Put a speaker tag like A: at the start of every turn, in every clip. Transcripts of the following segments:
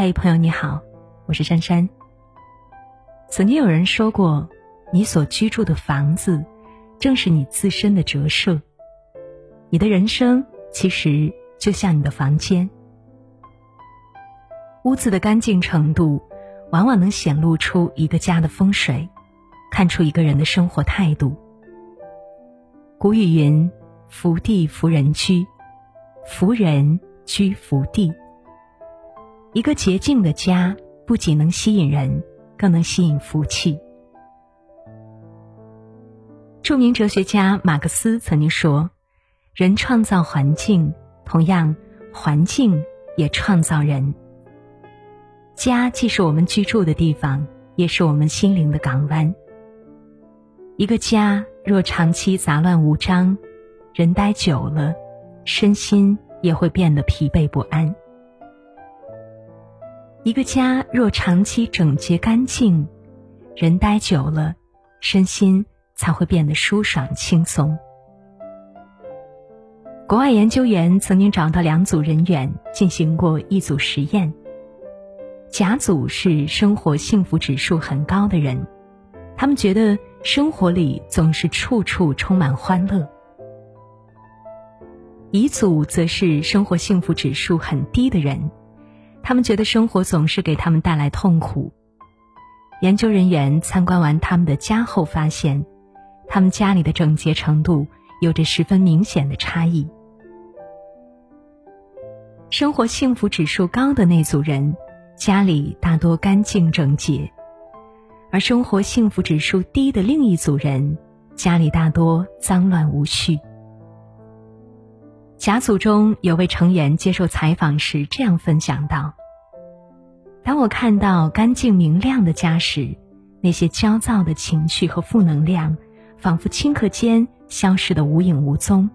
A: 嗨，朋友你好，我是珊珊。曾经有人说过，你所居住的房子，正是你自身的折射。你的人生其实就像你的房间，屋子的干净程度，往往能显露出一个家的风水，看出一个人的生活态度。古语云：“福地福人居，福人居福地。”一个洁净的家，不仅能吸引人，更能吸引福气。著名哲学家马克思曾经说：“人创造环境，同样，环境也创造人。家既是我们居住的地方，也是我们心灵的港湾。一个家若长期杂乱无章，人待久了，身心也会变得疲惫不安。”一个家若长期整洁干净，人待久了，身心才会变得舒爽轻松。国外研究员曾经找到两组人员进行过一组实验。甲组是生活幸福指数很高的人，他们觉得生活里总是处处充满欢乐。乙组则是生活幸福指数很低的人。他们觉得生活总是给他们带来痛苦。研究人员参观完他们的家后发现，他们家里的整洁程度有着十分明显的差异。生活幸福指数高的那组人，家里大多干净整洁；而生活幸福指数低的另一组人，家里大多脏乱无序。甲组中有位成员接受采访时这样分享道。当我看到干净明亮的家时，那些焦躁的情绪和负能量，仿佛顷刻间消失的无影无踪。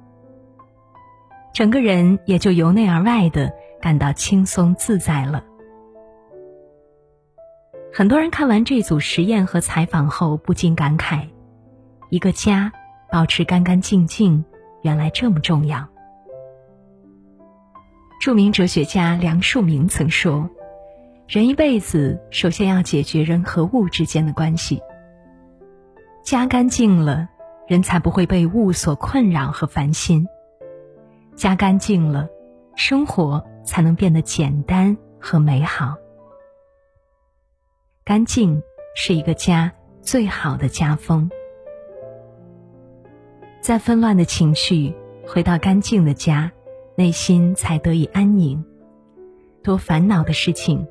A: 整个人也就由内而外的感到轻松自在了。很多人看完这组实验和采访后，不禁感慨：一个家保持干干净净，原来这么重要。著名哲学家梁漱溟曾说。人一辈子，首先要解决人和物之间的关系。家干净了，人才不会被物所困扰和烦心；家干净了，生活才能变得简单和美好。干净是一个家最好的家风。在纷乱的情绪回到干净的家，内心才得以安宁。多烦恼的事情。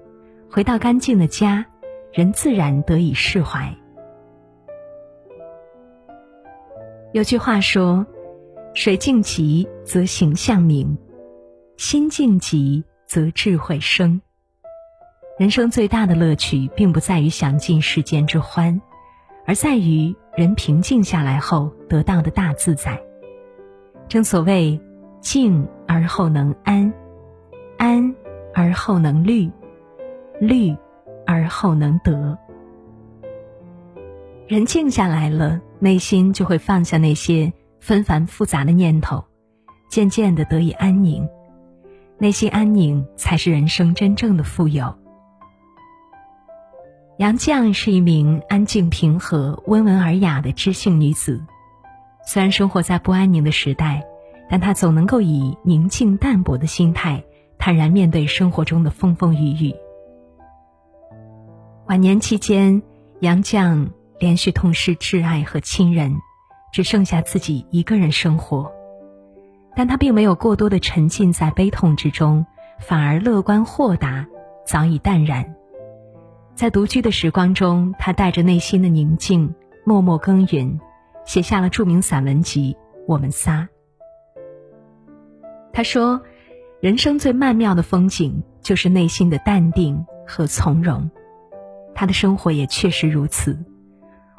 A: 回到干净的家，人自然得以释怀。有句话说：“水静极则形象明，心静极则智慧生。”人生最大的乐趣，并不在于享尽世间之欢，而在于人平静下来后得到的大自在。正所谓：“静而后能安，安而后能虑。”虑，而后能得。人静下来了，内心就会放下那些纷繁复杂的念头，渐渐的得以安宁。内心安宁，才是人生真正的富有。杨绛是一名安静平和、温文尔雅的知性女子。虽然生活在不安宁的时代，但他总能够以宁静淡泊的心态，坦然面对生活中的风风雨雨。晚年期间，杨绛连续痛失挚爱和亲人，只剩下自己一个人生活。但他并没有过多的沉浸在悲痛之中，反而乐观豁达，早已淡然。在独居的时光中，他带着内心的宁静，默默耕耘，写下了著名散文集《我们仨》。他说：“人生最曼妙的风景，就是内心的淡定和从容。”他的生活也确实如此，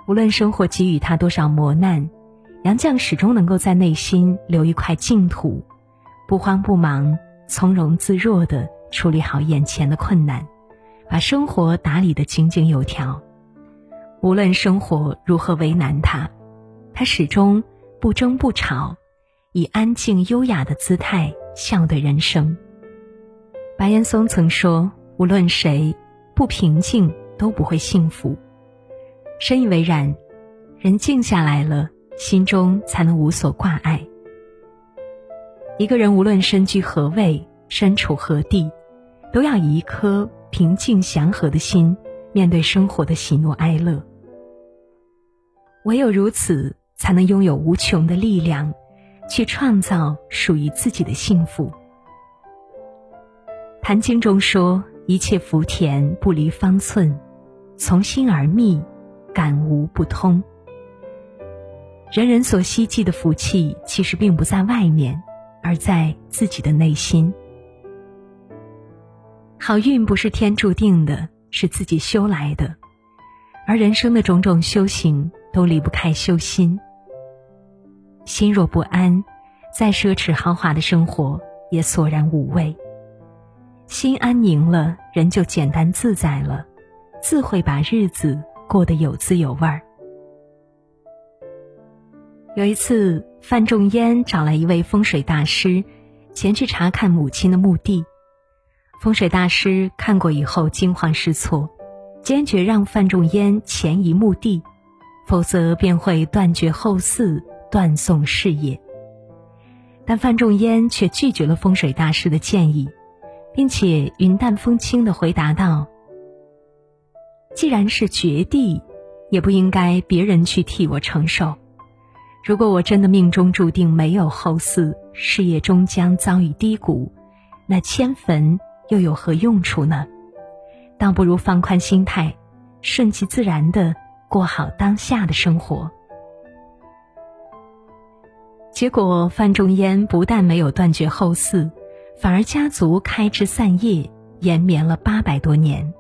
A: 无论生活给予他多少磨难，杨绛始终能够在内心留一块净土，不慌不忙、从容自若地处理好眼前的困难，把生活打理得井井有条。无论生活如何为难他，他始终不争不吵，以安静优雅的姿态笑对人生。白岩松曾说。无论谁不平静都不会幸福。深以为然，人静下来了，心中才能无所挂碍。一个人无论身居何位，身处何地，都要以一颗平静祥和的心面对生活的喜怒哀乐。唯有如此，才能拥有无穷的力量，去创造属于自己的幸福。《坛经》中说：“一切福田不离方寸，从心而觅，感无不通。”人人所希冀的福气，其实并不在外面，而在自己的内心。好运不是天注定的，是自己修来的，而人生的种种修行。都离不开修心。心若不安，再奢侈豪华的生活也索然无味。心安宁了，人就简单自在了，自会把日子过得有滋有味儿。有一次，范仲淹找来一位风水大师，前去查看母亲的墓地。风水大师看过以后惊慌失措，坚决让范仲淹前移墓地。否则便会断绝后嗣，断送事业。但范仲淹却拒绝了风水大师的建议，并且云淡风轻的回答道：“既然是绝地，也不应该别人去替我承受。如果我真的命中注定没有后嗣，事业终将遭遇低谷，那迁坟又有何用处呢？倒不如放宽心态，顺其自然的。”过好当下的生活，结果范仲淹不但没有断绝后嗣，反而家族开枝散叶，延绵了八百多年，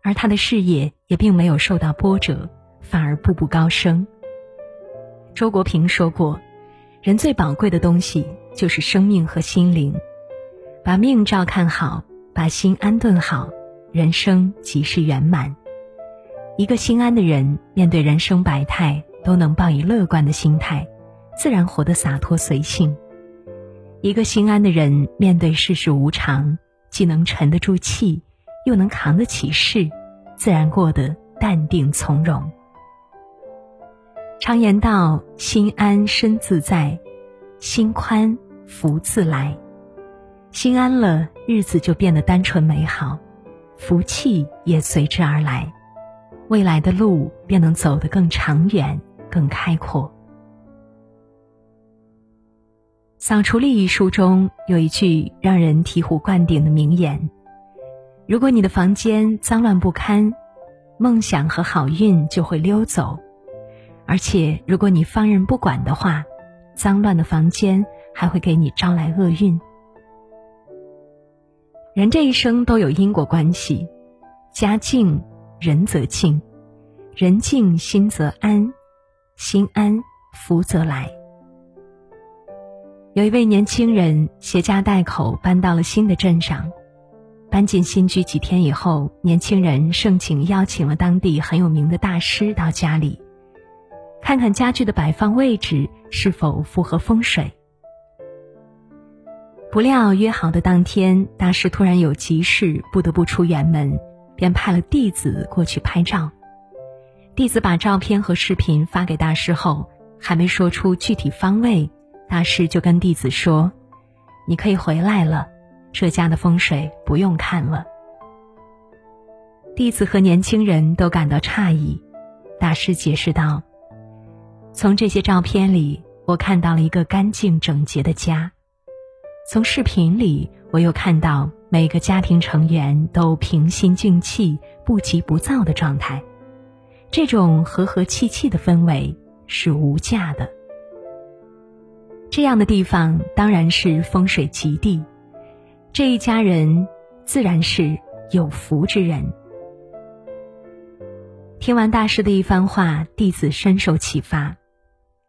A: 而他的事业也并没有受到波折，反而步步高升。周国平说过：“人最宝贵的东西就是生命和心灵，把命照看好，把心安顿好，人生即是圆满。”一个心安的人，面对人生百态，都能抱以乐观的心态，自然活得洒脱随性。一个心安的人，面对世事无常，既能沉得住气，又能扛得起事，自然过得淡定从容。常言道：“心安身自在，心宽福自来。”心安了，日子就变得单纯美好，福气也随之而来。未来的路便能走得更长远、更开阔。《扫除力》一书中有一句让人醍醐灌顶的名言：“如果你的房间脏乱不堪，梦想和好运就会溜走；而且如果你放任不管的话，脏乱的房间还会给你招来厄运。”人这一生都有因果关系，家境。人则静，人静心则安，心安福则来。有一位年轻人携家带口搬到了新的镇上，搬进新居几天以后，年轻人盛情邀请了当地很有名的大师到家里，看看家具的摆放位置是否符合风水。不料约好的当天，大师突然有急事，不得不出远门。便派了弟子过去拍照。弟子把照片和视频发给大师后，还没说出具体方位，大师就跟弟子说：“你可以回来了，这家的风水不用看了。”弟子和年轻人都感到诧异。大师解释道：“从这些照片里，我看到了一个干净整洁的家；从视频里，我又看到。”每个家庭成员都平心静气、不急不躁的状态，这种和和气气的氛围是无价的。这样的地方当然是风水极地，这一家人自然是有福之人。听完大师的一番话，弟子深受启发。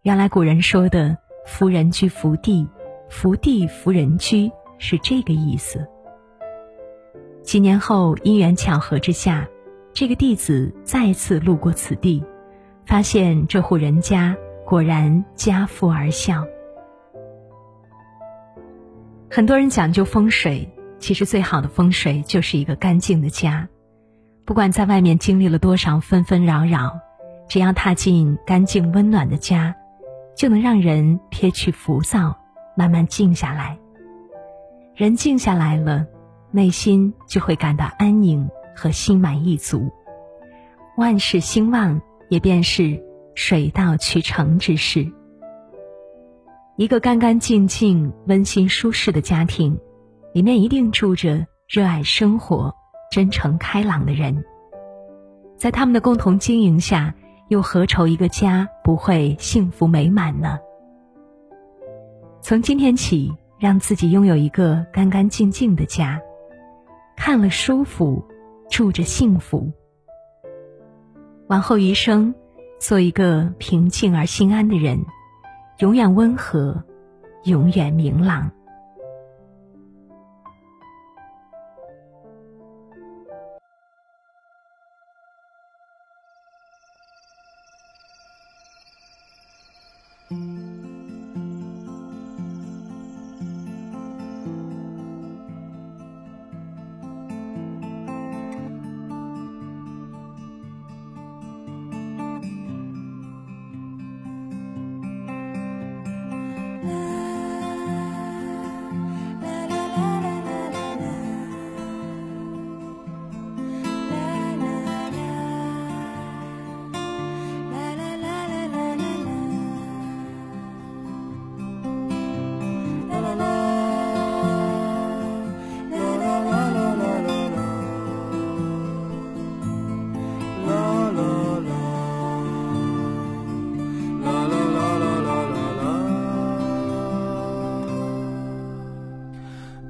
A: 原来古人说的“福人居福地，福地福人居”是这个意思。几年后，因缘巧合之下，这个弟子再次路过此地，发现这户人家果然家富而笑。很多人讲究风水，其实最好的风水就是一个干净的家。不管在外面经历了多少纷纷扰扰，只要踏进干净温暖的家，就能让人撇去浮躁，慢慢静下来。人静下来了，内心就会感到安宁和心满意足。万事兴旺，也便是水到渠成之事。一个干干净净、温馨舒适的家庭，里面一定住着热爱生活、真诚开朗的人。在他们的共同经营下，又何愁一个家不会幸福美满呢？从今天起，让自己拥有一个干干净净的家，看了舒服，住着幸福。往后余生，做一个平静而心安的人，永远温和，永远明朗。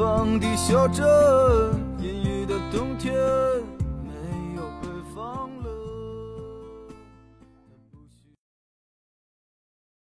B: 北方的小镇，阴雨的冬天。